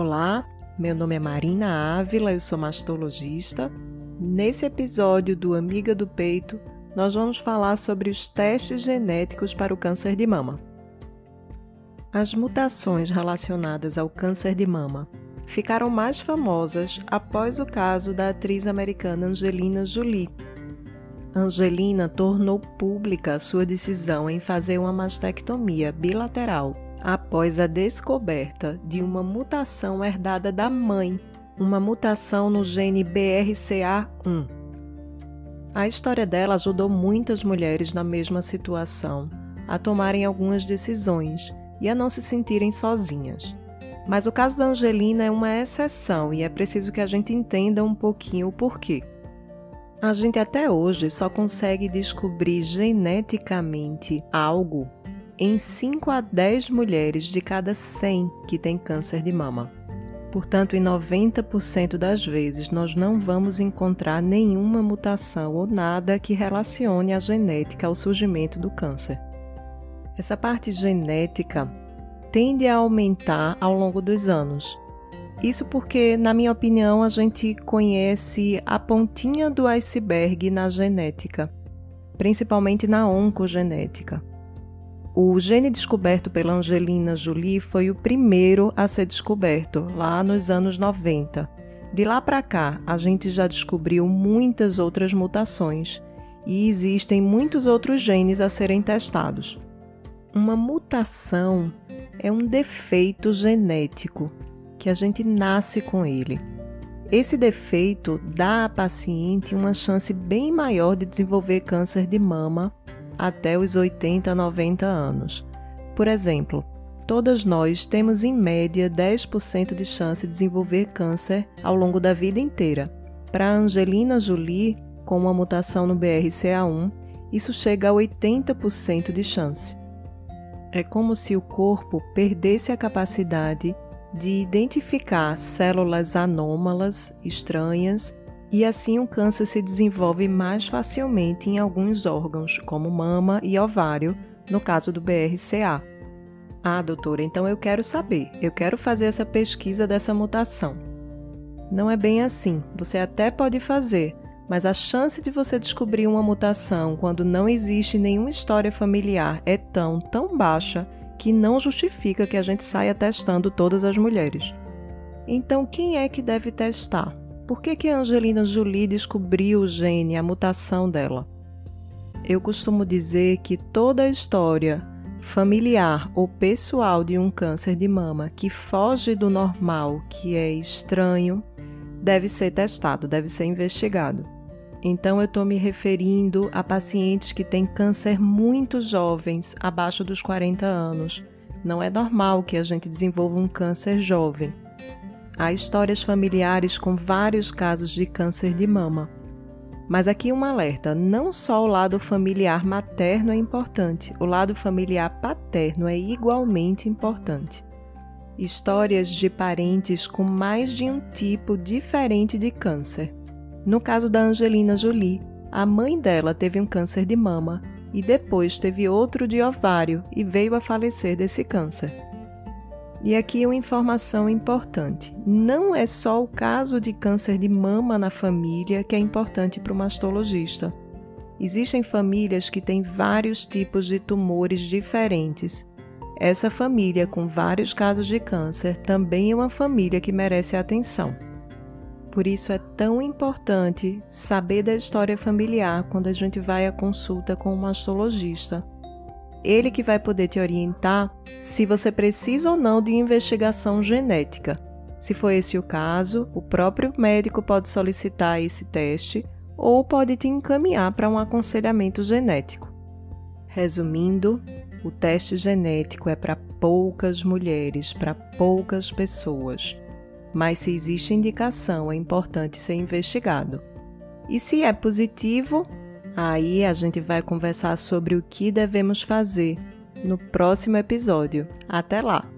Olá, meu nome é Marina Ávila, eu sou mastologista. Nesse episódio do Amiga do Peito, nós vamos falar sobre os testes genéticos para o câncer de mama. As mutações relacionadas ao câncer de mama ficaram mais famosas após o caso da atriz americana Angelina Jolie. Angelina tornou pública sua decisão em fazer uma mastectomia bilateral após a descoberta de uma mutação herdada da mãe, uma mutação no gene BRCA1. A história dela ajudou muitas mulheres na mesma situação a tomarem algumas decisões e a não se sentirem sozinhas. Mas o caso da Angelina é uma exceção e é preciso que a gente entenda um pouquinho o porquê. A gente até hoje só consegue descobrir geneticamente algo em 5 a 10 mulheres de cada 100 que têm câncer de mama. Portanto, em 90% das vezes, nós não vamos encontrar nenhuma mutação ou nada que relacione a genética ao surgimento do câncer. Essa parte genética tende a aumentar ao longo dos anos. Isso porque, na minha opinião, a gente conhece a pontinha do iceberg na genética, principalmente na oncogenética. O gene descoberto pela Angelina Jolie foi o primeiro a ser descoberto, lá nos anos 90. De lá para cá, a gente já descobriu muitas outras mutações e existem muitos outros genes a serem testados. Uma mutação é um defeito genético que a gente nasce com ele. Esse defeito dá à paciente uma chance bem maior de desenvolver câncer de mama até os 80 a 90 anos. Por exemplo, todas nós temos em média 10% de chance de desenvolver câncer ao longo da vida inteira. Para Angelina Jolie, com uma mutação no BRCA1, isso chega a 80% de chance. É como se o corpo perdesse a capacidade de identificar células anômalas, estranhas e assim o câncer se desenvolve mais facilmente em alguns órgãos, como mama e ovário, no caso do BRCA. Ah, doutora, então eu quero saber, eu quero fazer essa pesquisa dessa mutação. Não é bem assim, você até pode fazer, mas a chance de você descobrir uma mutação quando não existe nenhuma história familiar é tão, tão baixa que não justifica que a gente saia testando todas as mulheres. Então, quem é que deve testar? Por que, que a Angelina Jolie descobriu o gene, a mutação dela? Eu costumo dizer que toda a história familiar ou pessoal de um câncer de mama que foge do normal, que é estranho, deve ser testado, deve ser investigado. Então, eu estou me referindo a pacientes que têm câncer muito jovens, abaixo dos 40 anos. Não é normal que a gente desenvolva um câncer jovem. Há histórias familiares com vários casos de câncer de mama. Mas aqui um alerta: não só o lado familiar materno é importante, o lado familiar paterno é igualmente importante. Histórias de parentes com mais de um tipo diferente de câncer. No caso da Angelina Jolie, a mãe dela teve um câncer de mama e depois teve outro de ovário e veio a falecer desse câncer. E aqui uma informação importante: não é só o caso de câncer de mama na família que é importante para o mastologista. Existem famílias que têm vários tipos de tumores diferentes. Essa família com vários casos de câncer também é uma família que merece atenção. Por isso é tão importante saber da história familiar quando a gente vai à consulta com o mastologista ele que vai poder te orientar se você precisa ou não de investigação genética. Se for esse o caso, o próprio médico pode solicitar esse teste ou pode te encaminhar para um aconselhamento genético. Resumindo, o teste genético é para poucas mulheres, para poucas pessoas. Mas se existe indicação, é importante ser investigado. E se é positivo, Aí a gente vai conversar sobre o que devemos fazer no próximo episódio. Até lá!